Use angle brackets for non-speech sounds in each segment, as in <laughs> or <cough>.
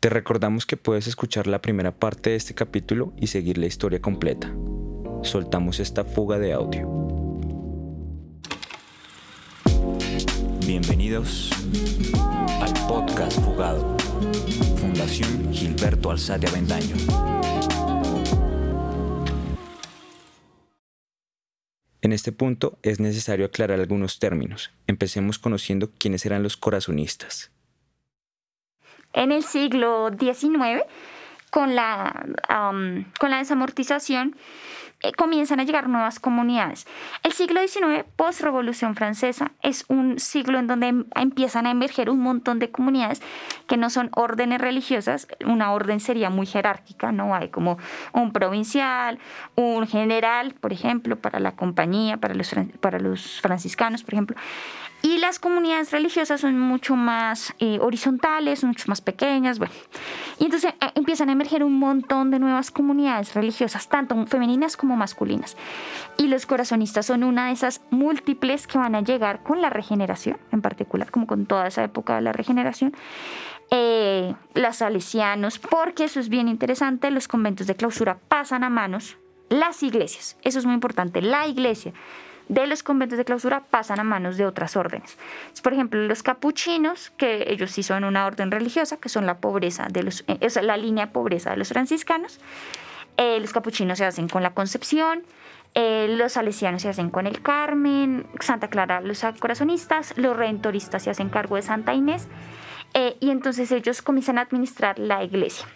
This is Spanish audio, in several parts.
Te recordamos que puedes escuchar la primera parte de este capítulo y seguir la historia completa. Soltamos esta fuga de audio. Bienvenidos al podcast Fugado, Fundación Gilberto Alzate Avendaño. En este punto es necesario aclarar algunos términos. Empecemos conociendo quiénes eran los corazonistas. En el siglo XIX, con la, con la desamortización, eh, comienzan a llegar nuevas comunidades. El siglo XIX, post-revolución francesa, es un siglo en donde em, empiezan a emerger un montón de comunidades que no son órdenes religiosas, una orden sería muy jerárquica, ¿no? Hay como un provincial, un general, por ejemplo, para la compañía, para los, para los franciscanos, por ejemplo. Y las comunidades religiosas son mucho más eh, horizontales, mucho más pequeñas. Bueno. Y entonces eh, empiezan a emerger un montón de nuevas comunidades religiosas, tanto femeninas como masculinas. Y los corazonistas son una de esas múltiples que van a llegar con la regeneración, en particular, como con toda esa época de la regeneración. Eh, las salesianos, porque eso es bien interesante, los conventos de clausura pasan a manos las iglesias. Eso es muy importante, la iglesia de los conventos de clausura pasan a manos de otras órdenes. Por ejemplo, los capuchinos, que ellos sí son una orden religiosa, que son la pobreza de los, eh, o la línea de pobreza de los franciscanos. Eh, los capuchinos se hacen con la Concepción, eh, los salesianos se hacen con el Carmen, Santa Clara los corazonistas, los redentoristas se hacen cargo de Santa Inés, y entonces ellos comienzan a administrar la iglesia.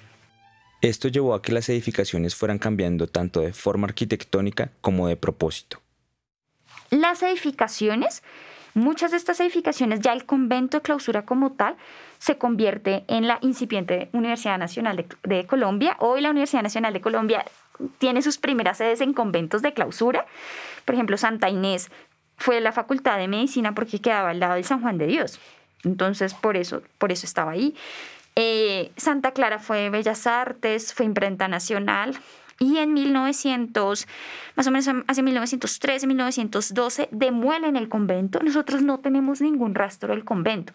Esto llevó a que las edificaciones fueran cambiando tanto de forma arquitectónica como de propósito. Las edificaciones, muchas de estas edificaciones, ya el convento de clausura como tal, se convierte en la incipiente Universidad Nacional de, Colombia. Hoy la Universidad Nacional de Colombia tiene sus primeras sedes en conventos de clausura. Por ejemplo, Santa Inés fue la Facultad de Medicina porque quedaba al lado del San Juan de Dios. Entonces, por eso, por eso estaba ahí. Eh, Santa Clara fue Bellas Artes, fue Imprenta Nacional, y en 1900, más o menos hacia 1913, 1912, demuelen el convento. Nosotros no tenemos ningún rastro del convento.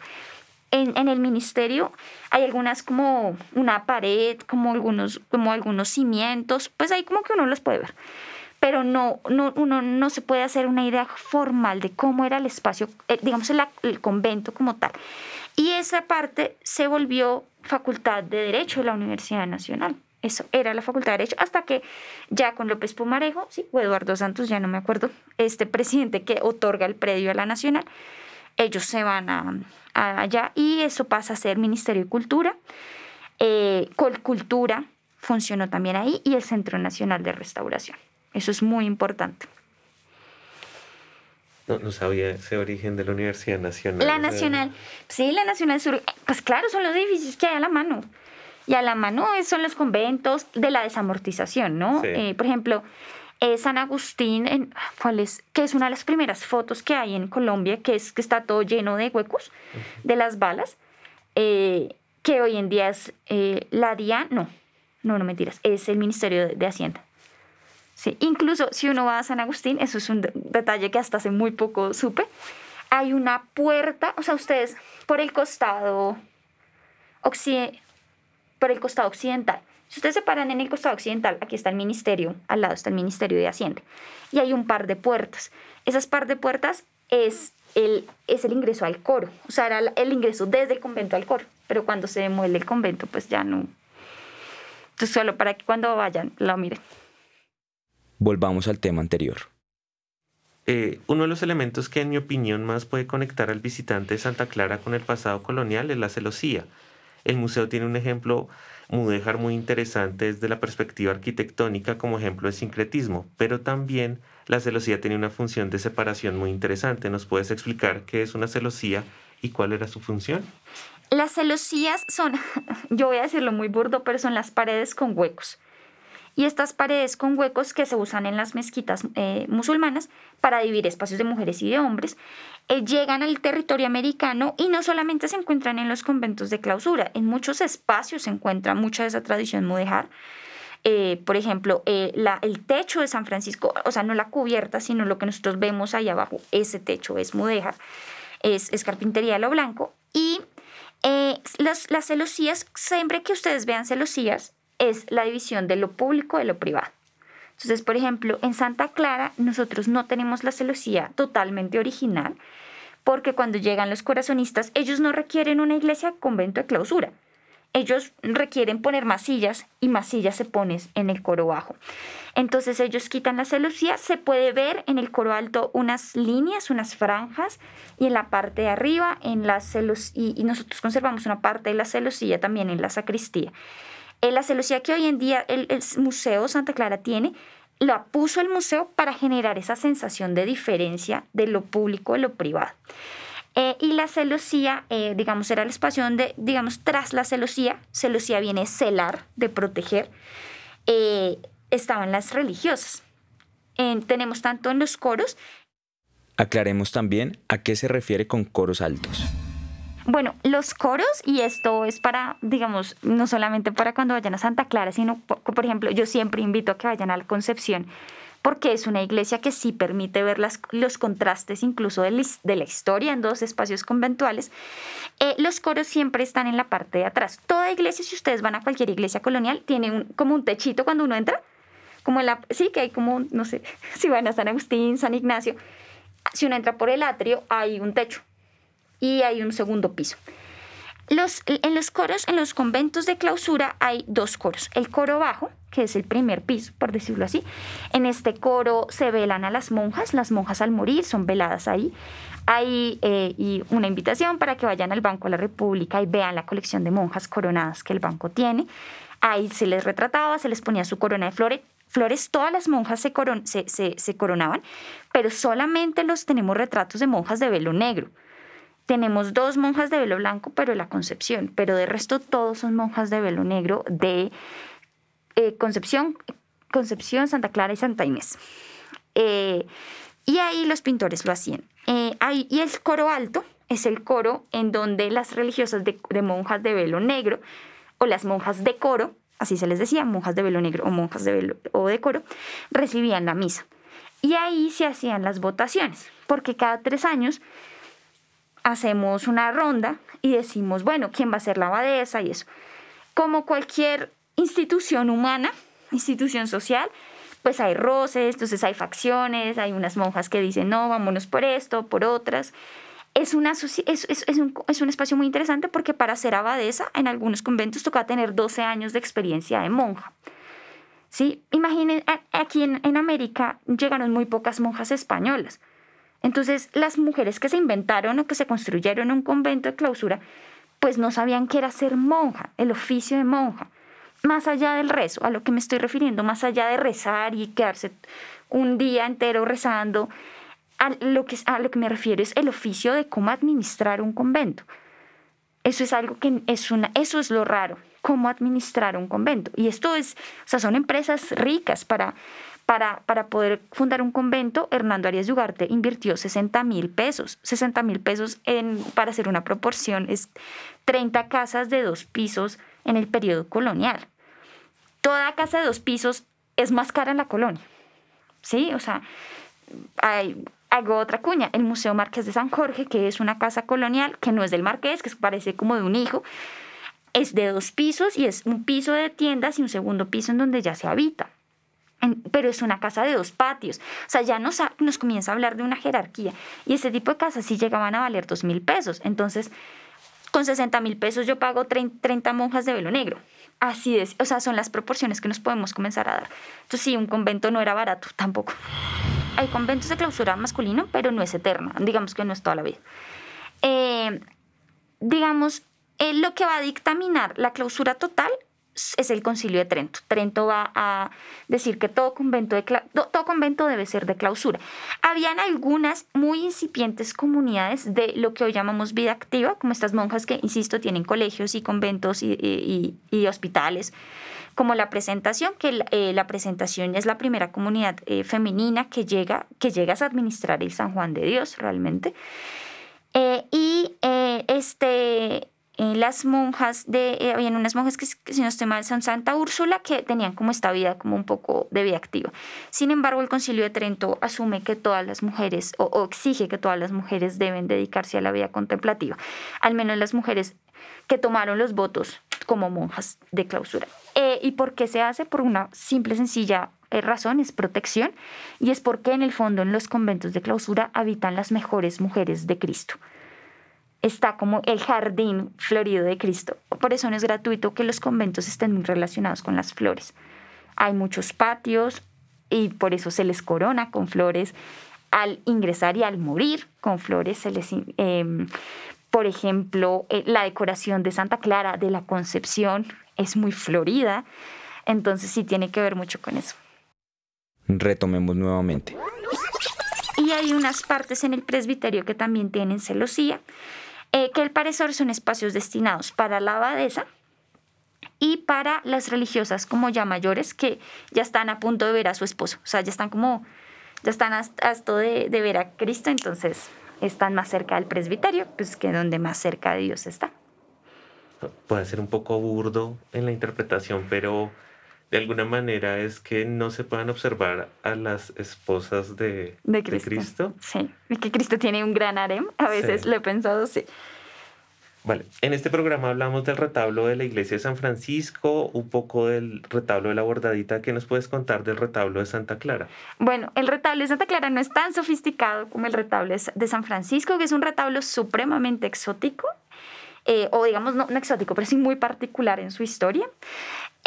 En, en, el ministerio hay algunas como una pared, como algunos, como algunos cimientos, pues ahí como que uno los puede ver. Pero no, no, uno no se puede hacer una idea formal de cómo era el espacio, eh, digamos el, el convento como tal. Y esa parte se volvió facultad de Derecho de la Universidad Nacional. Eso era la Facultad de Derecho, hasta que ya con López Pumarejo, sí, o Eduardo Santos, ya no me acuerdo, este presidente que otorga el predio a la Nacional, ellos se van a, allá y eso pasa a ser Ministerio de Cultura. Eh, Colcultura funcionó también ahí y el Centro Nacional de Restauración. Eso es muy importante. No, no sabía ese origen de la Universidad Nacional. La Nacional, sí, la Nacional Sur, pues claro, son los edificios que hay a la mano. Y a la mano son los conventos de la desamortización, ¿no? Eh, por ejemplo, eh, San Agustín, en, ¿cuál es? Que es una de las primeras fotos que hay en Colombia, que es que está todo lleno de huecos de las balas, eh, que hoy en día es la DIAN, no, no, no mentiras, es el Ministerio de, Hacienda. Sí, incluso si uno va a San Agustín, eso es un detalle que hasta hace muy poco supe, hay una puerta, o sea, ustedes por el costado occidental, por el costado occidental. Si ustedes se paran en el costado occidental, aquí está el ministerio, al lado está el Ministerio de Hacienda. Y hay un par de puertas. Esas par de puertas es el, es el ingreso al coro. O sea, era el ingreso desde el convento al coro. Pero cuando se demuele el convento, pues ya no. Entonces, solo para que cuando vayan lo miren. Volvamos al tema anterior. Eh, uno de los elementos que, en mi opinión, más puede conectar al visitante de Santa Clara con el pasado colonial es la celosía el museo tiene un ejemplo mudéjar muy interesante desde la perspectiva arquitectónica como ejemplo de sincretismo, pero también la celosía tiene una función de separación muy interesante. ¿Nos puedes explicar qué es una celosía y cuál era su función? Las celosías son, <laughs> yo voy a decirlo muy burdo, pero son las paredes con huecos y estas paredes con huecos que se usan en las mezquitas eh, musulmanas para dividir espacios de mujeres y de hombres, eh, llegan al territorio americano y no solamente se encuentran en los conventos de clausura, en muchos espacios se encuentra mucha de esa tradición mudejar. Eh, por ejemplo, la, el techo de San Francisco, o sea, no la cubierta, sino lo que nosotros vemos ahí abajo, ese techo es mudéjar, es, es carpintería de lo blanco y las, las celosías, siempre que ustedes vean celosías, es la división de lo público de lo privado. Entonces, por ejemplo, en Santa Clara nosotros no tenemos la celosía totalmente original, porque cuando llegan los corazonistas, ellos no requieren una iglesia convento de clausura. Ellos requieren poner masillas y masillas se ponen en el coro bajo. Entonces ellos quitan la celosía, se puede ver en el coro alto unas líneas, unas franjas y en la parte de arriba en la celos y, nosotros conservamos una parte de la celosía también en la sacristía. La celosía que hoy en día el, Museo Santa Clara tiene, la puso el museo para generar esa sensación de diferencia de lo público y lo privado. Eh, y la celosía, eh, digamos, era el espacio donde, digamos, tras la celosía, celosía viene celar, de proteger, eh, estaban las religiosas. tenemos tanto en los coros. Aclaremos también a qué se refiere con coros altos. Bueno, los coros, y esto es para, digamos, no solamente para cuando vayan a Santa Clara, sino, por, ejemplo, yo siempre invito a que vayan a la Concepción, porque es una iglesia que sí permite ver las, los contrastes incluso de la, historia en dos espacios conventuales. Eh, los coros siempre están en la parte de atrás. Toda iglesia, si ustedes van a cualquier iglesia colonial, tiene como un techito cuando uno entra, como la, sí, que hay como, no sé, <laughs> si van a San Agustín, San Ignacio, si uno entra por el atrio, hay un techo y hay un segundo piso. Los, en los coros, en los conventos de clausura hay dos coros. El coro bajo, que es el primer piso, por decirlo así. En este coro se velan a las monjas. Las monjas al morir son veladas ahí. Hay eh, y una invitación para que vayan al Banco de la República y vean la colección de monjas coronadas que el banco tiene. Ahí se les retrataba, se les ponía su corona de flores. Flores, todas las monjas se, se, se coronaban, pero solamente los tenemos retratos de monjas de velo negro. Tenemos dos monjas de velo blanco, pero de la Concepción, pero de resto todos son monjas de velo negro de eh, Concepción, Concepción, Santa Clara y Santa Inés. Eh, y ahí los pintores lo hacían. Eh, ahí, y el coro alto es el coro en donde las religiosas de, monjas de velo negro o las monjas de coro, así se les decía, monjas de velo negro o monjas de velo o de coro, recibían la misa. Y ahí se hacían las votaciones, porque cada tres años hacemos una ronda y decimos, bueno, ¿quién va a ser la abadesa y eso? Como cualquier institución humana, institución social, pues hay roces, entonces hay facciones, hay unas monjas que dicen, no, vámonos por esto, por otras. Es, un, es un espacio muy interesante porque para ser abadesa en algunos conventos toca tener 12 años de experiencia de monja. ¿Sí? Imaginen, aquí en América llegaron muy pocas monjas españolas. Entonces, las mujeres que se inventaron o que se construyeron un convento de clausura, pues no sabían qué era ser monja, el oficio de monja. Más allá del rezo, a lo que me estoy refiriendo, más allá de rezar y quedarse un día entero rezando, a lo que, a lo que me refiero es el oficio de cómo administrar un convento. Eso es algo que es una, eso es lo raro, cómo administrar un convento. Y esto es, o sea, son empresas ricas para, para, poder fundar un convento, Hernando Arias Ugarte invirtió 60 mil pesos. 60 mil pesos, en, para hacer una proporción, es 30 casas de dos pisos en el periodo colonial. Toda casa de dos pisos es más cara en la colonia. ¿Sí? O sea, hay, hago otra cuña, el Museo Marqués de San Jorge, que es una casa colonial, que no es del Marqués, que parece como de un hijo, es de dos pisos y es un piso de tiendas y un segundo piso en donde ya se habita pero es una casa de dos patios. O sea, ya nos, nos comienza a hablar de una jerarquía. Y ese tipo de casas sí llegaban a valer dos mil pesos. Entonces, con 60 mil pesos yo pago 30 monjas de velo negro. Así es, o sea, son las proporciones que nos podemos comenzar a dar. Entonces, sí, un convento no era barato tampoco. Hay conventos de clausura masculino, pero no es eterna. Digamos que no es toda la vida. Eh, digamos, eh, lo que va a dictaminar la clausura total es el concilio de Trento. Trento va a decir que todo convento, debe ser de clausura. Habían algunas muy incipientes comunidades de lo que hoy llamamos vida activa, como estas monjas que, insisto, tienen colegios y conventos y, hospitales, como la presentación, que eh, la, presentación es la primera comunidad eh, femenina que llega, que llegas a administrar el San Juan de Dios realmente. Eh, y este eh, las monjas de, eh, unas monjas que, si no estoy mal, son Santa Úrsula, que tenían como esta vida, como un poco de vida activa. Sin embargo, el Concilio de Trento asume que todas las mujeres, o, exige que todas las mujeres deben dedicarse a la vida contemplativa. Al menos las mujeres que tomaron los votos como monjas de clausura. Eh, ¿Y por qué se hace? Por una simple, sencilla eh, razón, es protección, y es porque en el fondo en los conventos de clausura habitan las mejores mujeres de Cristo. Está como el jardín florido de Cristo. Por eso no es gratuito que los conventos estén muy relacionados con las flores. Hay muchos patios y por eso se les corona con flores. Al ingresar y al morir con flores se les em, por ejemplo, eh, la decoración de Santa Clara de la Concepción es muy florida, entonces sí tiene que ver mucho con eso. Retomemos nuevamente. Y hay unas partes en el presbiterio que también tienen celosía, eh, que al parecer son espacios destinados para la abadesa y para las religiosas como ya mayores que ya están a punto de ver a su esposo, o sea, ya están como, ya están hasta, de, de ver a Cristo, entonces están más cerca del presbiterio, pues que donde más cerca de Dios está. Puede ser un poco burdo en la interpretación, pero de alguna manera es que no se puedan observar a las esposas de, de Cristo. Sí, y que Cristo tiene un gran harem, a veces lo he pensado, sí. Vale, en este programa hablamos del retablo de la iglesia de San Francisco, un poco del retablo de la bordadita. ¿Qué nos puedes contar del retablo de Santa Clara? Bueno, el retablo de Santa Clara no es tan sofisticado como el retablo de San Francisco, que es un retablo supremamente exótico, eh, o digamos no, no exótico, pero sí muy particular en su historia.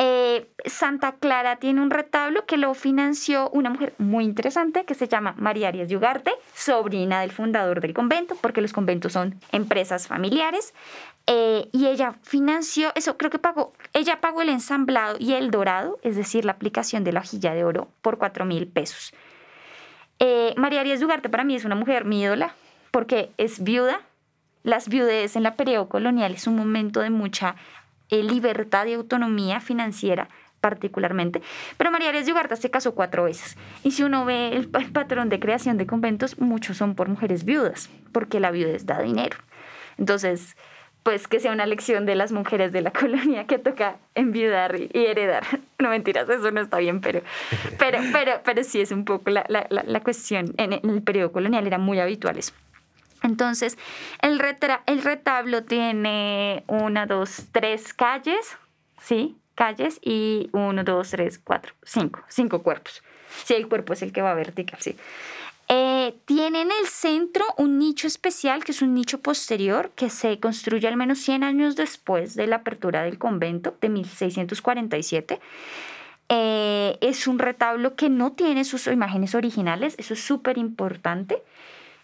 Eh, Santa Clara tiene un retablo que lo financió una mujer muy interesante que se llama María Arias Yugarte, sobrina del fundador del convento, porque los conventos son empresas familiares. Eh, y ella financió, eso creo que pagó, ella pagó el ensamblado y el dorado, es decir, la aplicación de la hojilla de oro por 4 mil pesos. Eh, María Arias Yugarte para mí es una mujer mi ídola, porque es viuda. Las viudes en la periodo colonial es un momento de mucha libertad y autonomía financiera particularmente. Pero María Arias de Ugarta se casó cuatro veces. Y si uno ve el, patrón de creación de conventos, muchos son por mujeres viudas, porque la viudez da dinero. Entonces, pues que sea una lección de las mujeres de la <laughs> colonia que toca enviudar y, heredar. No mentiras, eso no está bien, pero, <laughs> pero, pero, pero sí es un poco la, la, la cuestión. En el periodo colonial era muy habitual eso. Entonces, el, el retablo tiene una, dos, tres calles, ¿sí? Calles y uno, dos, tres, cuatro, cinco, cinco cuerpos. Sí, el cuerpo es el que va vertical, sí. Eh, tiene en el centro un nicho especial, que es un nicho posterior, que se construye al menos 100 años después de la apertura del convento de 1647. Eh, es un retablo que no tiene sus imágenes originales, eso es súper importante.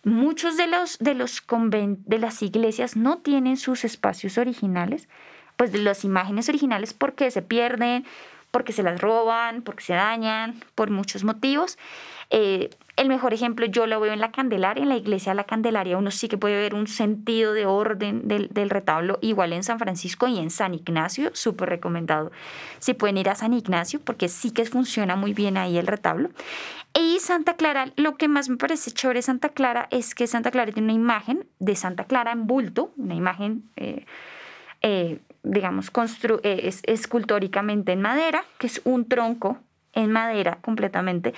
Muchos de los, de los de las iglesias no tienen sus espacios originales, pues de las imágenes originales porque se pierden, porque se las roban, porque se dañan, por muchos motivos. Eh, el mejor ejemplo yo lo veo en la Candelaria, en la iglesia de la Candelaria uno sí que puede ver un sentido de orden del, del retablo, igual en San Francisco y en San Ignacio, súper recomendado. Si pueden ir a San Ignacio, porque sí que funciona muy bien ahí el retablo. Y Santa Clara, lo que más me parece chévere de Santa Clara es que Santa Clara tiene una imagen de Santa Clara en bulto, una imagen... Eh, eh, digamos, es, escultóricamente en madera, que es un tronco en madera completamente,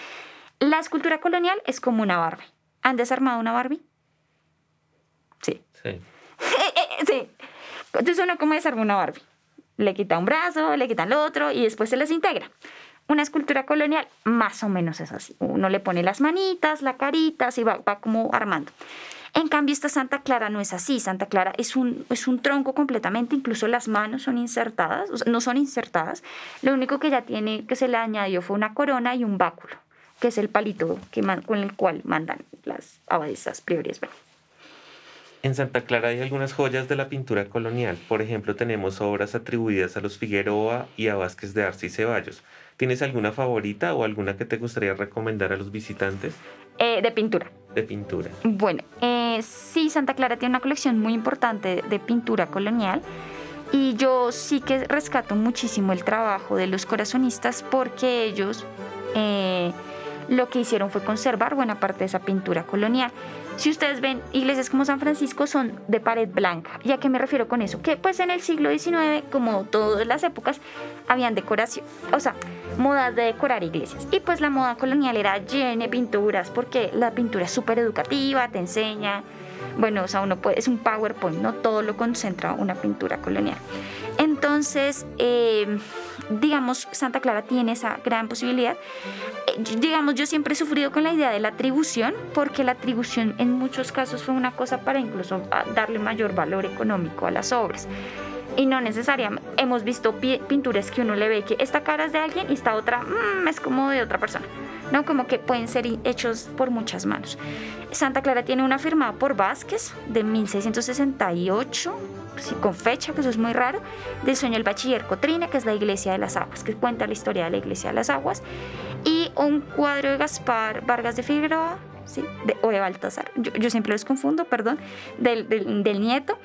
la escultura colonial es como una Barbie. ¿Han desarmado una Barbie? Sí. Sí. <laughs> sí. Entonces uno como desarma una Barbie. Le quita un brazo, le quita el otro y después se les integra. Una escultura colonial más o menos es así. Uno le pone las manitas, la carita, así va, va como armando. En cambio, esta Santa Clara no es así. Santa Clara es un, es un tronco completamente, incluso las manos son insertadas, no son insertadas. Lo único que ya tiene, que se le añadió fue una corona y un báculo que es el palito que con el cual mandan las abadesas priores. En Santa Clara hay algunas joyas de la pintura colonial. Por ejemplo, tenemos obras atribuidas a los Figueroa y a Vázquez de Arce y Ceballos. ¿Tienes alguna favorita o alguna que te gustaría recomendar a los visitantes? Eh, de pintura. De pintura. Bueno, eh, sí, Santa Clara tiene una colección muy importante de pintura colonial. Y yo sí que rescato muchísimo el trabajo de los corazonistas porque ellos eh, lo que hicieron fue conservar buena parte de esa pintura colonial. Si ustedes ven, iglesias como San Francisco son de pared blanca. ¿Y a qué me refiero con eso? Que pues en el siglo XIX, como todas las épocas, habían decoración, o sea, modas de decorar iglesias. Y pues la moda colonial era llena de pinturas, porque la pintura es súper educativa, te enseña, Bueno, o sea, uno puede, es un PowerPoint, no todo lo concentra una pintura colonial. Entonces, eh, digamos, Santa Clara tiene esa gran posibilidad. Eh, digamos, yo siempre he sufrido con la idea de la atribución, porque la atribución en muchos casos fue una cosa para incluso ah, darle mayor valor económico a las obras. Y no necesariamente. Hemos visto pinturas que uno le ve que esta cara es de alguien y esta otra mm, es como de otra persona. ¿no? Como que pueden ser hechos por muchas manos. Santa Clara tiene una firmada por Vázquez de 1668, con fecha, que eso es muy raro, del sueño del bachiller Cotrina, que es la iglesia de las aguas, que cuenta la historia de la iglesia de las aguas, y un cuadro de Gaspar Vargas de Figueroa, ¿sí? o de Baltasar, yo, siempre los confundo, perdón, del, del nieto,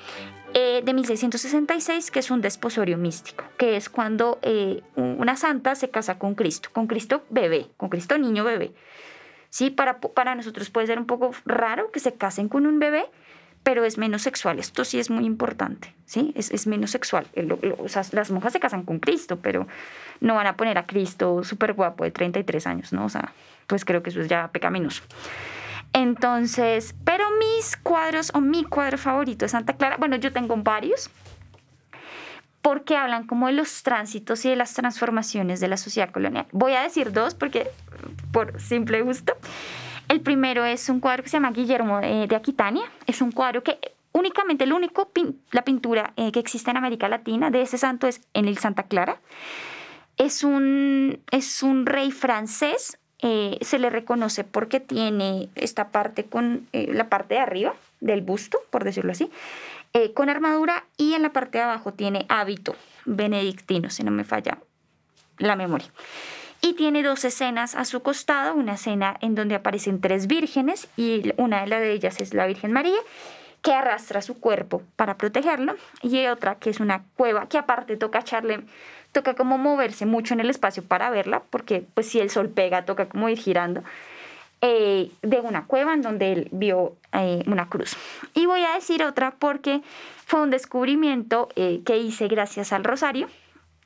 eh, de 1666, que es un desposorio místico, que es cuando eh, una santa se casa con Cristo, con Cristo bebé, con Cristo niño bebé. Sí, para, para nosotros puede ser un poco raro que se casen con un bebé, pero es menos sexual. Esto sí es muy importante, ¿sí? Es, es menos sexual. las monjas se casan con Cristo, pero no van a poner a Cristo súper guapo de 33 años, ¿no? O sea, pues creo que eso es ya pecaminoso. Entonces, pero mis cuadros o mi cuadro favorito de Santa Clara, bueno, yo tengo varios, porque hablan como de los tránsitos y de las transformaciones de la sociedad colonial. Voy a decir dos porque por simple gusto. El primero es un cuadro que se llama Guillermo de, Aquitania. Es un cuadro que únicamente, el único, la pintura eh, que existe en América Latina de ese santo es en el Santa Clara. Es un, es un rey francés eh, se le reconoce porque tiene esta parte con eh, la parte de arriba del busto, por decirlo así, eh, con armadura y en la parte de abajo tiene hábito benedictino, si no me falla la memoria. Y tiene dos escenas a su costado, una escena en donde aparecen tres vírgenes y una de ellas es la Virgen María que arrastra su cuerpo para protegerlo y otra que es una cueva que aparte toca echarle toca como moverse mucho en el espacio para verla, porque pues si el sol pega, toca como ir girando, eh, de una cueva en donde él vio eh, una cruz. Y voy a decir otra porque fue un descubrimiento eh, que hice gracias al Rosario,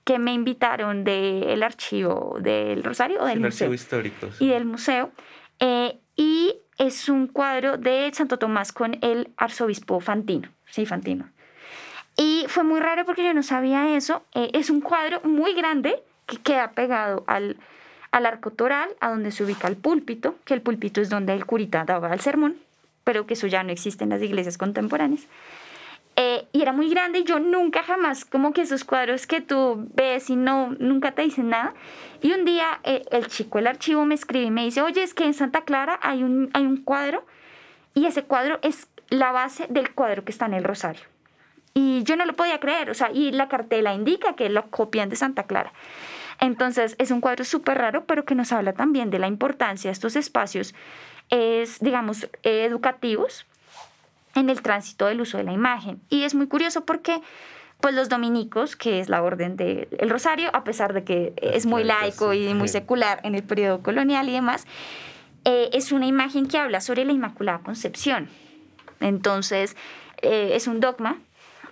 que me invitaron del archivo del Rosario o del museo. histórico. Y del museo. y es un cuadro de Santo Tomás con el arzobispo Fantino. Sí, Fantino. Y fue muy raro porque yo no sabía eso. Eh, es un cuadro muy grande que queda pegado al, al arco toral, a donde se ubica el púlpito, que el púlpito es donde el curita daba el sermón, pero que eso ya no existe en las iglesias contemporáneas. Eh, y era muy grande y yo nunca jamás, como que esos cuadros que tú ves y no, nunca te dicen nada. Y un día eh, el chico del archivo me escribe y me dice, oye, es que en Santa Clara hay un, hay un cuadro y ese cuadro es la base del cuadro que está en el Rosario. Y yo no lo podía creer, o sea, y la cartela indica que lo copian de Santa Clara. Entonces es un cuadro súper raro, pero que nos habla también de la importancia de estos espacios, es, digamos, educativos en el tránsito del uso de la imagen. Y es muy curioso porque pues los dominicos, que es la orden del Rosario, a pesar de que es muy laico y muy secular en el periodo colonial y demás, eh, es una imagen que habla sobre la Inmaculada Concepción. Entonces, eh, es un dogma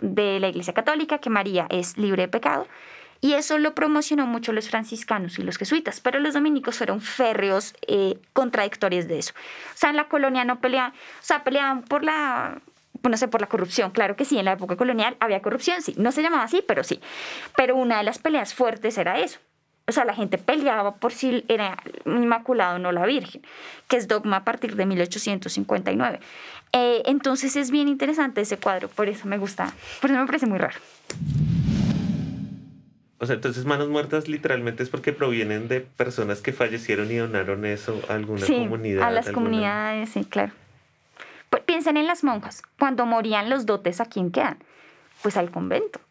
de la Iglesia Católica, que María es libre de pecado. Y eso lo promocionó mucho los franciscanos y los jesuitas, pero los dominicos fueron férreos eh, contradictorios de eso. O sea, en la colonia no peleaban, o sea, peleaban por la, no sé, por la corrupción. Claro que sí, en la época colonial había corrupción, sí. No se llamaba así, pero sí. Pero una de las peleas fuertes era eso. O sea, la gente peleaba por si era inmaculado o no la Virgen, que es dogma a partir de 1859. Eh, entonces es bien interesante ese cuadro, por eso me gusta, por eso me parece muy raro. O sea, entonces manos muertas literalmente es porque provienen de personas que fallecieron y donaron eso a alguna sí, comunidad. A las comunidades, sí, claro. Pues piensen en las monjas. Cuando morían los dotes, ¿a quién quedan? Pues al convento.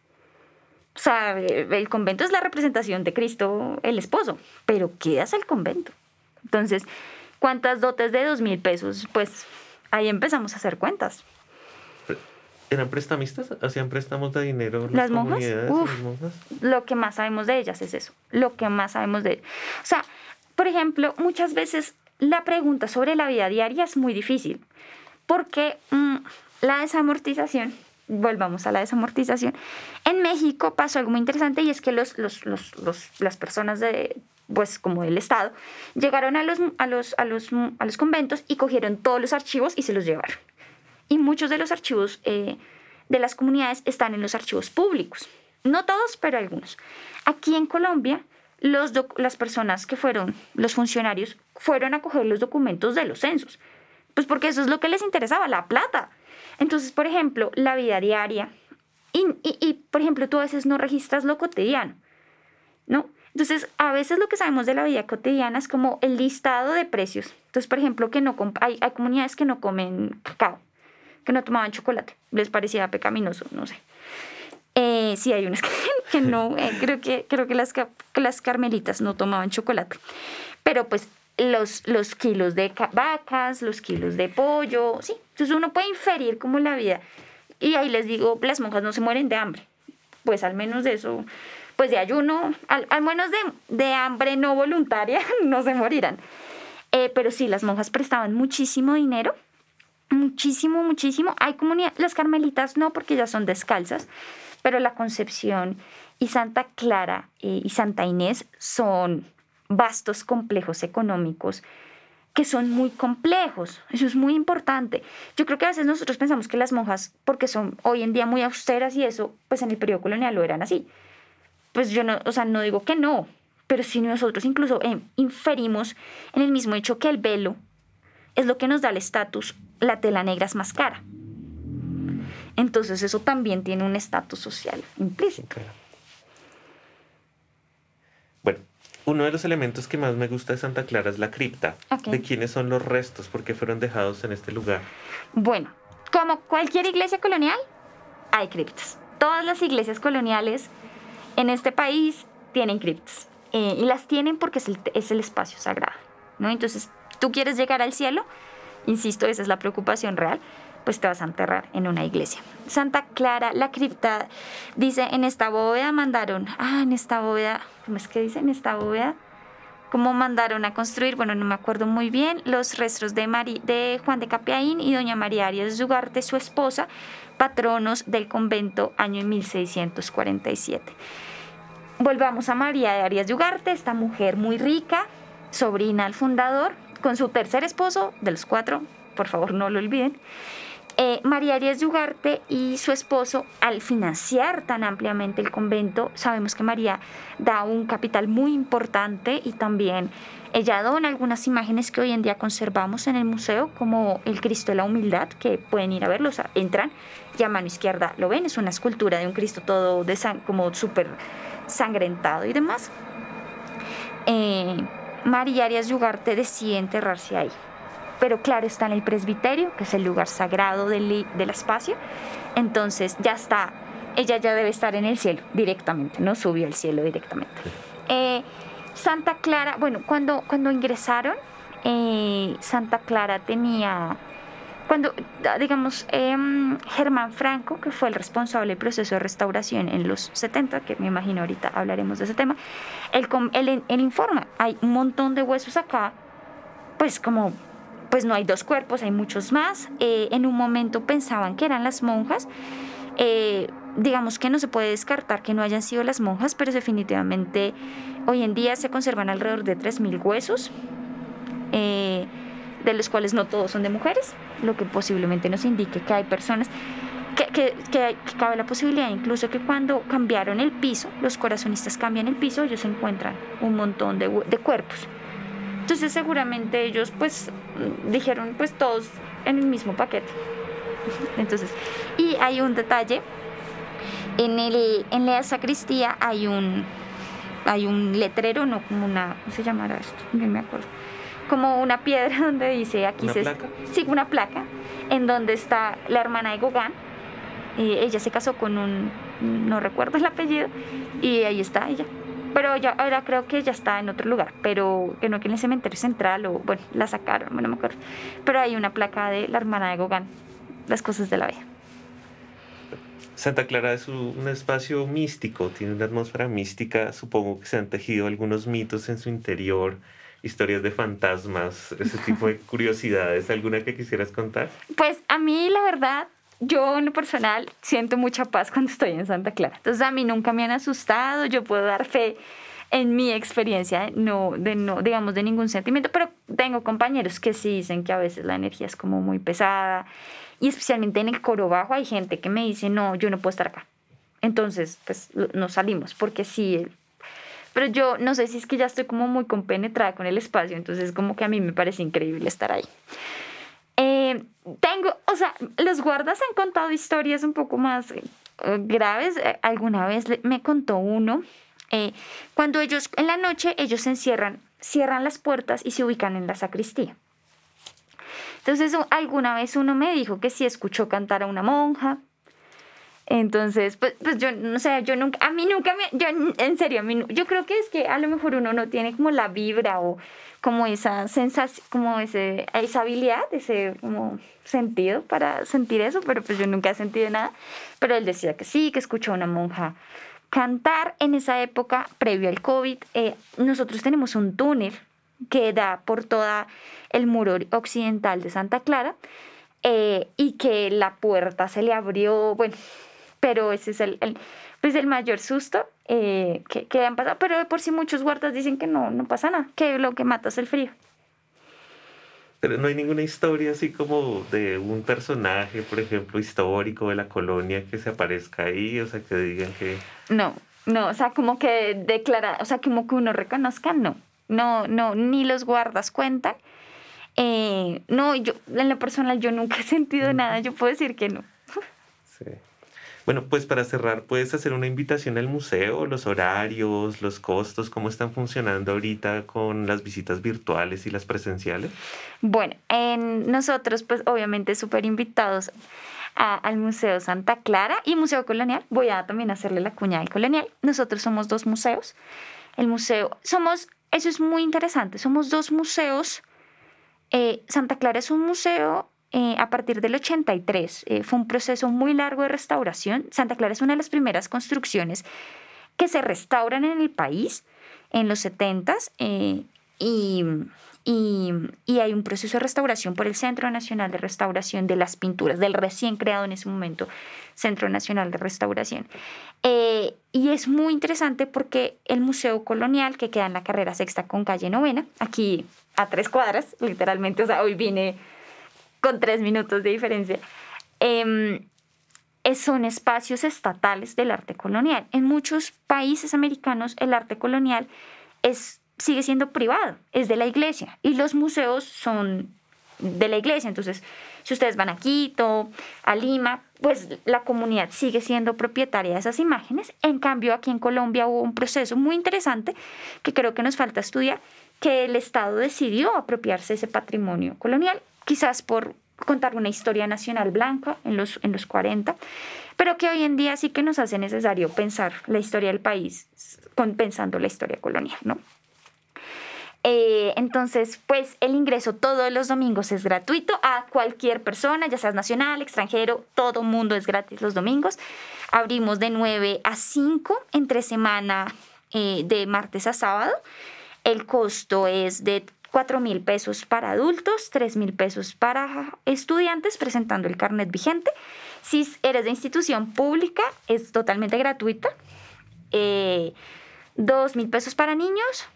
O sea, el convento es la representación de Cristo, el esposo, pero quedas al convento. Entonces, ¿cuántas dotes de dos mil pesos? Pues ahí empezamos a hacer cuentas. ¿Eran prestamistas? ¿Hacían préstamos de dinero las, monjas? Lo que más sabemos de ellas es eso. Lo que más sabemos de ellas. O sea, por ejemplo, muchas veces la pregunta sobre la vida diaria es muy difícil. Porque mm, la desamortización, volvamos a la desamortización, en México pasó algo muy interesante y es que los, los, los, las personas de, pues como del Estado, llegaron a los, a los, a los, a los conventos y cogieron todos los archivos y se los llevaron. Y muchos de los archivos eh, de las comunidades están en los archivos públicos. No todos, pero algunos. Aquí en Colombia, los las personas que fueron, los funcionarios, fueron a coger los documentos de los censos. Pues porque eso es lo que les interesaba, la plata. Entonces, por ejemplo, la vida diaria. Y, y, por ejemplo, tú a veces no registras lo cotidiano, ¿no? Entonces, a veces lo que sabemos de la vida cotidiana es como el listado de precios. Entonces, por ejemplo, que no hay, hay comunidades que no comen cacao, que no tomaban chocolate, les parecía pecaminoso, no sé. Eh, sí, hay unas <laughs> que, no, eh, creo, que, creo que las, las carmelitas no tomaban chocolate. Pero pues los, los kilos de vacas, los kilos de pollo, sí. Entonces uno puede inferir como la vida. Y ahí les digo, las monjas no se mueren de hambre. Pues al menos de eso, pues de ayuno, al, menos de, de, hambre no voluntaria, <laughs> no se morirán. Eh, pero sí, las monjas prestaban muchísimo dinero, muchísimo, muchísimo. Hay comunidades, las carmelitas no, porque ya son descalzas, pero la Concepción y Santa Clara eh, y Santa Inés son vastos complejos económicos que son muy complejos. Eso es muy importante. Yo creo que a veces nosotros pensamos que las monjas, porque son hoy en día muy austeras y eso, pues en el periodo colonial lo eran así. Pues yo no, o sea, no digo que no, pero si nosotros incluso eh, inferimos en el mismo hecho que el velo es lo que nos da el estatus, la tela negra es más cara. Entonces eso también tiene un estatus social implícito. Bueno, uno de los elementos que más me gusta de Santa Clara es la cripta. ¿De quiénes son los restos? ¿Por qué fueron dejados en este lugar? Bueno, como cualquier iglesia colonial, hay criptas. Todas las iglesias coloniales en este país tienen criptas. Eh, y las tienen porque es el, es el espacio sagrado. ¿no? Entonces, tú quieres llegar al cielo, insisto, esa es la preocupación real, pues te vas a enterrar en una iglesia. Santa Clara, la cripta, dice, en esta bóveda mandaron, ah, en esta bóveda, ¿cómo es que dice? En esta bóveda, ¿cómo mandaron a construir? Bueno, no me acuerdo muy bien, los restos de, Juan de Capiaín y doña María Arias Ugarte, su esposa, patronos del convento año 1647. Volvamos a María de Arias de Ugarte, esta mujer muy rica, sobrina al fundador, con su tercer esposo, de los cuatro, por favor no lo olviden, eh, María Arias de Ugarte y su esposo, al financiar tan ampliamente el convento, sabemos que María da un capital muy importante y también ella dona algunas imágenes que hoy en día conservamos en el museo, como el Cristo de la Humildad, que pueden ir a verlo, entran y a mano izquierda lo ven, es una escultura de un Cristo todo de como súper sangrentado y demás. Eh, María Arias Ugarte decide enterrarse ahí. Pero claro, está en el presbiterio, que es el lugar sagrado del, espacio, entonces ya está, ella ya debe estar en el cielo directamente, no subió al cielo directamente. Eh, Santa Clara, bueno, cuando, cuando ingresaron, eh, Santa Clara tenía, cuando, digamos, em, Germán Franco, que fue el responsable del proceso de restauración en los 70, que me imagino ahorita hablaremos de ese tema, él, él, él informa, hay un montón de huesos acá, pues como pues no hay dos cuerpos, hay muchos más. Eh, en un momento pensaban que eran las monjas. Eh, digamos que no se puede descartar que no hayan sido las monjas, pero definitivamente hoy en día se conservan alrededor de 3.000 huesos, eh, de los cuales no todos son de mujeres, lo que posiblemente nos indique que hay personas que, que, cabe la posibilidad incluso que cuando cambiaron el piso, los corazonistas cambian el piso, ellos encuentran un montón de, de cuerpos. Entonces seguramente ellos pues dijeron pues todos en el mismo paquete. Entonces, y hay un detalle, en, el, en la sacristía hay un, hay un letrero, no como una, ¿cómo se llamará esto? No me acuerdo. Como una piedra <laughs> donde dice aquí ¿Una se placa? Sí, una placa, en donde está la hermana de Gauguin. Eh, ella se casó con un, no recuerdo el apellido, y ahí está ella pero ya ahora creo que ya está en otro lugar, pero que no que en el cementerio central o bueno, la sacaron, no me acuerdo. Pero hay una placa de la hermana de Gauguin, las cosas de la vida. Santa Clara es un espacio místico, tiene una atmósfera mística, supongo que se han tejido algunos mitos en su interior, historias de fantasmas, ese tipo de <laughs> curiosidades, ¿alguna que quisieras contar? Pues a mí la verdad yo en lo personal siento mucha paz cuando estoy en Santa Clara. Entonces a mí nunca me han asustado, yo puedo dar fe en mi experiencia, no, de no, digamos, de ningún sentimiento, pero tengo compañeros que sí dicen que a veces la energía es como muy pesada y especialmente en el coro bajo hay gente que me dice, no, yo no puedo estar acá. Entonces, pues nos salimos porque sí, pero yo no sé si es que ya estoy como muy compenetrada con el espacio, entonces como que a mí me parece increíble estar ahí. Eh, tengo, o sea, los guardas han contado historias un poco más eh, graves. Eh, alguna vez me contó uno, cuando ellos, en la noche, ellos se encierran, cierran las puertas y se ubican en la sacristía. Entonces, alguna vez uno me dijo que sí escuchó cantar a una monja, entonces, pues, pues yo no sé, yo nunca, a mí nunca me, yo en serio, a mí, yo creo que es que a lo mejor uno no tiene como la vibra o como esa sensación, como ese, esa habilidad, ese como sentido para sentir eso, pero pues yo nunca he sentido nada. Pero él decía que sí, que escuchó a una monja cantar en esa época, previo al COVID. Eh, nosotros tenemos un túnel que da por toda el muro occidental de Santa Clara eh, y que la puerta se le abrió, bueno, pero ese es el, pues el mayor susto eh, que, que, han pasado. Pero de por sí muchos guardas dicen que no, no pasa nada, que lo que mata es el frío. Pero no hay ninguna historia así como de un personaje, por ejemplo, histórico de la colonia que se aparezca ahí, o sea, que digan que... No, no, o sea, como que declara, o sea, como que uno reconozca, no. No, no, ni los guardas cuentan. Eh, no, yo, en lo personal, yo nunca he sentido nada, yo puedo decir que no. Sí. Bueno, pues para cerrar, ¿puedes hacer una invitación al museo, los horarios, los costos, cómo están funcionando ahorita con las visitas virtuales y las presenciales? Bueno, en nosotros pues obviamente súper invitados al Museo Santa Clara y Museo Colonial. Voy a también hacerle la cuña al Colonial. Nosotros somos dos museos. El museo, somos, eso es muy interesante, somos dos museos. Eh, Santa Clara es un museo eh, a partir del 83. Eh, fue un proceso muy largo de restauración. Santa Clara es una de las primeras construcciones que se restauran en el país en los 70 eh, y, y, hay un proceso de restauración por el Centro Nacional de Restauración de las Pinturas, del recién creado en ese momento Centro Nacional de Restauración. y es muy interesante porque el Museo Colonial, que queda en la carrera sexta con calle novena, aquí a tres cuadras, literalmente, o sea, hoy vine con tres minutos de diferencia, em, son espacios estatales del arte colonial. En muchos países americanos el arte colonial es, sigue siendo privado, es de la iglesia y los museos son de la iglesia. Entonces, si ustedes van a Quito, a Lima, pues la comunidad sigue siendo propietaria de esas imágenes. En cambio, aquí en Colombia hubo un proceso muy interesante que creo que nos falta estudiar, que el Estado decidió apropiarse ese patrimonio colonial quizás por contar una historia nacional blanca en los, en los 40, pero que hoy en día sí que nos hace necesario pensar la historia del país pensando la historia colonial, ¿no? Eh, entonces, pues el ingreso todos los domingos es gratuito a cualquier persona, ya seas nacional, extranjero, todo mundo es gratis los domingos. Abrimos de 9 a 5 entre semana eh, de martes a sábado. El costo es de 4 mil pesos para adultos, 3 mil pesos para estudiantes presentando el carnet vigente. Si eres de institución pública, es totalmente gratuita. Eh, 2 mil pesos para niños,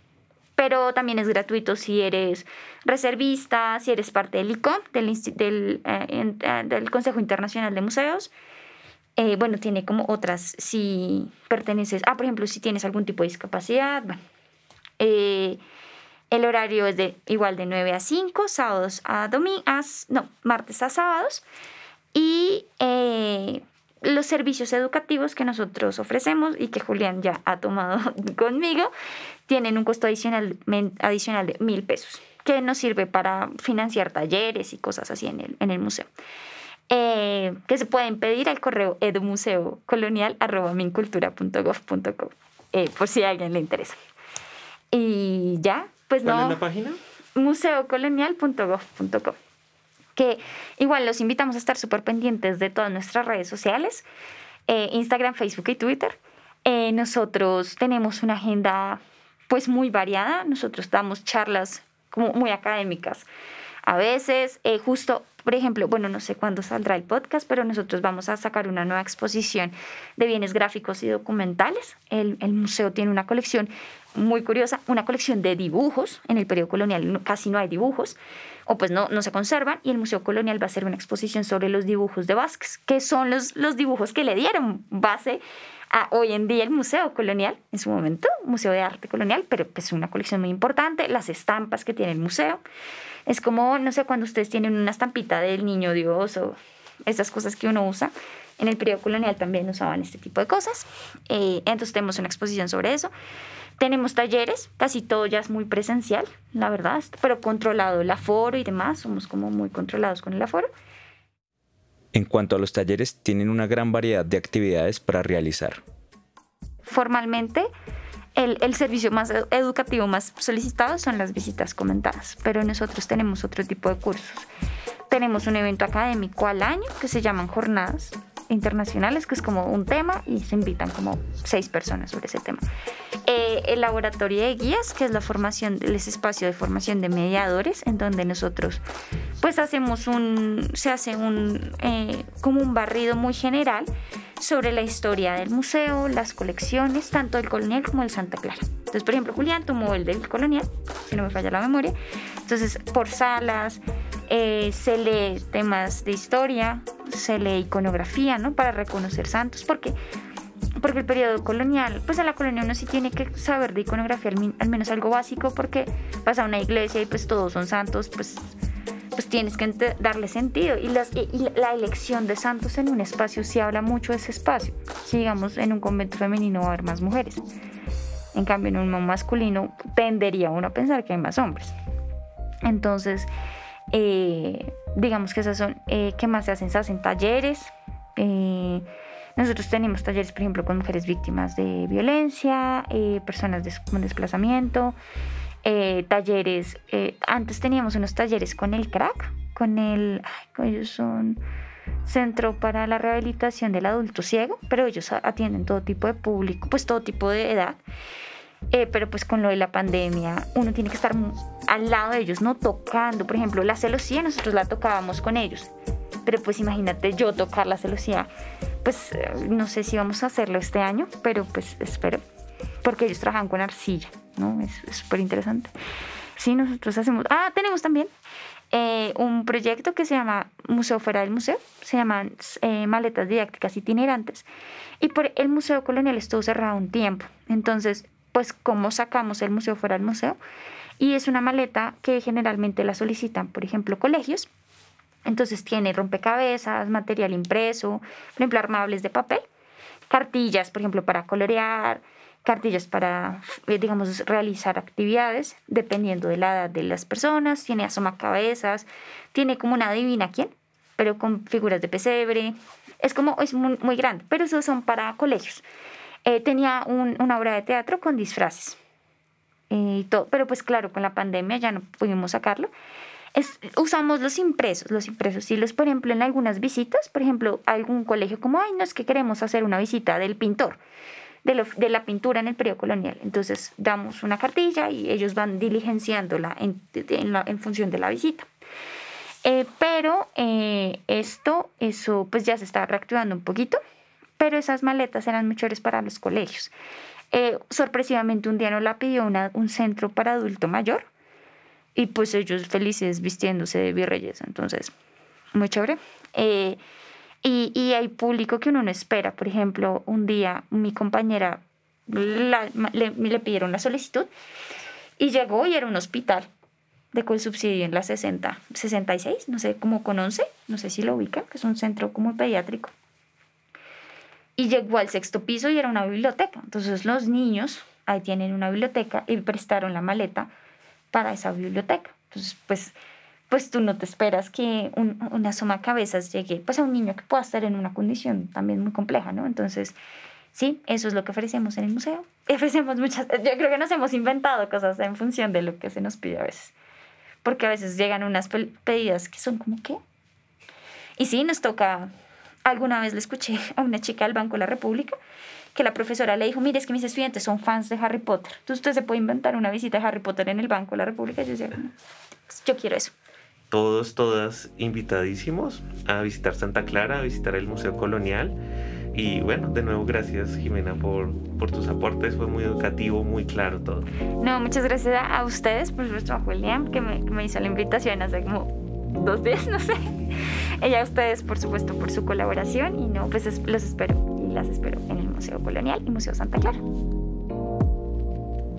pero también es gratuito si eres reservista, si eres parte del ICOM, del, eh, eh, del Consejo Internacional de Museos. Eh, bueno, tiene como otras, si perteneces, ah, por ejemplo, si tienes algún tipo de discapacidad, bueno. El horario es de igual de 9 a 5, sábados a domingos, no, martes a sábados. Y eh, los servicios educativos que nosotros ofrecemos y que Julián ya ha tomado <laughs> conmigo tienen un costo adicional, de mil pesos que nos sirve para financiar talleres y cosas así en el, en el museo. Eh, que se pueden pedir al correo edumuseocolonial.mincultura.gov.co eh, por si a alguien le interesa. Y ya, pues ¿Cuál es la página? museocolonial.gov.co. Que igual los invitamos a estar súper pendientes de todas nuestras redes sociales, eh, Instagram, Facebook y Twitter. Eh, nosotros tenemos una agenda pues muy variada. Nosotros damos charlas como muy académicas. A veces, eh, justo por ejemplo, bueno, no sé cuándo saldrá el podcast, pero nosotros vamos a sacar una nueva exposición de bienes gráficos y documentales. El, el museo tiene una colección muy curiosa, una colección de dibujos. En el periodo colonial casi no hay dibujos, o pues no, no se conservan, y el Museo Colonial va a hacer una exposición sobre los dibujos de Vázquez, que son los, los dibujos que le dieron base a hoy en día el Museo Colonial, en su momento, Museo de Arte Colonial, pero pues es una colección muy importante, las estampas que tiene el museo. Es como, no sé, cuando ustedes tienen una estampita del niño Dios o esas cosas que uno usa. En el periodo colonial también usaban este tipo de cosas. Eh, entonces tenemos una exposición sobre eso. Tenemos talleres, casi todo ya es muy presencial, la verdad, pero controlado el aforo y demás, somos como muy controlados con el aforo. En cuanto a los talleres, tienen una gran variedad de actividades para realizar. Formalmente, el, el, servicio más educativo más solicitado son las visitas comentadas, pero nosotros tenemos otro tipo de cursos. Tenemos un evento académico al año que se llaman jornadas internacionales, que es como un tema y se invitan como seis personas sobre ese tema. Eh, el laboratorio de guías, que es la formación, ese espacio de formación de mediadores, en donde nosotros pues hacemos un, se hace un, eh, como un barrido muy general sobre la historia del museo, las colecciones, tanto del colonial como del Santa Clara. Entonces, por ejemplo, Julián tomó el del colonial, si no me falla la memoria. Entonces, por salas, eh, se lee temas de historia, se lee iconografía, ¿no? Para reconocer santos, porque porque el periodo colonial, pues en la colonia uno sí tiene que saber de iconografía, al, menos algo básico, porque vas a una iglesia y pues todos son santos, pues pues tienes que darle sentido. Y, las, la elección de santos en un espacio sí habla mucho de ese espacio. Si digamos en un convento femenino va a haber más mujeres. En cambio, en un masculino tendería uno a pensar que hay más hombres. Entonces, eh, digamos que esas son, eh, ¿qué más se hacen? Se hacen talleres. Eh, nosotros tenemos talleres, por ejemplo, con mujeres víctimas de violencia, personas con desplazamiento, eh, talleres. Eh, antes teníamos unos talleres con el crack, con el, ellos son Centro para la Rehabilitación del Adulto Ciego, pero ellos atienden todo tipo de público, pues todo tipo de edad. Eh, pero pues con lo de la pandemia uno tiene que estar al lado de ellos, no tocando. Por ejemplo, la celosía nosotros la tocábamos con ellos, pero pues imagínate yo tocar la celosía, pues no sé si vamos a hacerlo este año, pero pues espero, porque ellos trabajan con arcilla. ¿no? Es súper interesante. Sí, nosotros hacemos... Ah, tenemos también eh, un proyecto que se llama Museo Fuera del Museo, se llaman eh, maletas didácticas itinerantes. Y por el Museo Colonial estuvo cerrado un tiempo. Entonces, pues, ¿cómo sacamos el museo fuera del museo? Y es una maleta que generalmente la solicitan, por ejemplo, colegios. Entonces tiene rompecabezas, material impreso, por ejemplo, armables de papel, cartillas, por ejemplo, para colorear, cartillas para, eh, digamos, realizar actividades dependiendo de la edad de las personas, tiene asomacabezas, tiene como una divina quién, pero con figuras de pesebre, es como, es muy, grande, pero esos son para colegios. Eh, tenía una obra de teatro con disfraces eh, y todo, pero pues claro, con la pandemia ya no pudimos sacarlo. Usamos los impresos, los impresos y los, por ejemplo, en algunas visitas, por ejemplo, algún colegio como, ay, no es que queremos hacer una visita del pintor de, la pintura en el periodo colonial. Entonces damos una cartilla y ellos van diligenciándola en, función de la visita. Eh, pero eh, esto, eso pues ya se está reactivando un poquito, pero esas maletas eran mejores para los colegios. Eh, sorpresivamente un día nos la pidió un centro para adulto mayor y pues ellos felices vistiéndose de virreyes, entonces muy chévere. Y, y hay público que uno no espera. Por ejemplo, un día mi compañera le, le, pidieron la solicitud y llegó y era un hospital de subsidio en la 60, 66, no sé, como con 11, no sé si lo ubican, que es un centro como pediátrico. Y llegó al sexto piso y era una biblioteca. Entonces los niños ahí tienen una biblioteca y prestaron la maleta para esa biblioteca. Entonces, pues pues tú no te esperas que un, una suma cabezas llegue pues a un niño que pueda estar en una condición también muy compleja, ¿no? Entonces, sí, eso es lo que ofrecemos en el museo. <laughs> Ofrecemos muchas, yo creo que nos hemos inventado cosas en función de lo que se nos pide a veces. Porque a veces llegan unas pedidas que son como, ¿qué? Y sí, nos toca, alguna vez le escuché <laughs> a una chica del Banco de la República que la profesora le dijo, mire, es que mis estudiantes son fans de Harry Potter. Entonces usted se puede inventar una visita a Harry Potter en el Banco de la República. Yo decía, pues, yo quiero eso todos, todas invitadísimos a visitar Santa Clara, a visitar el Museo Colonial. Y bueno, de nuevo gracias Jimena por, por tus aportes, fue muy educativo, muy claro todo. No, muchas gracias a ustedes, por supuesto a Julián, que me, me hizo la invitación hace como dos días, <laughs> no sé. Y a ustedes, por supuesto, por su colaboración. Y no, pues los espero y las espero en el Museo Colonial y Museo Santa Clara.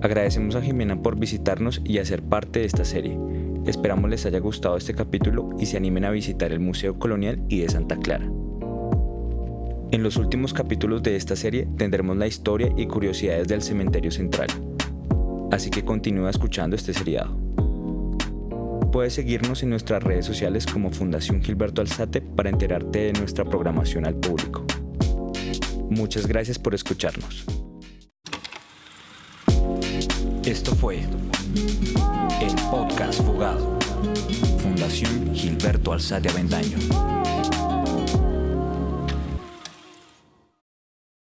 Agradecemos a Jimena por visitarnos y hacer parte de esta serie. Esperamos les haya gustado este capítulo y se animen a visitar el Museo Colonial y de Santa Clara. En los últimos capítulos de esta serie tendremos la historia y curiosidades del cementerio central. Así que continúa escuchando este seriado. Puedes seguirnos en nuestras redes sociales como Fundación Gilberto Alzate para enterarte de nuestra programación al público. Muchas gracias por escucharnos. Esto fue el podcast Fugado. Fundación Gilberto Alzate Avendaño.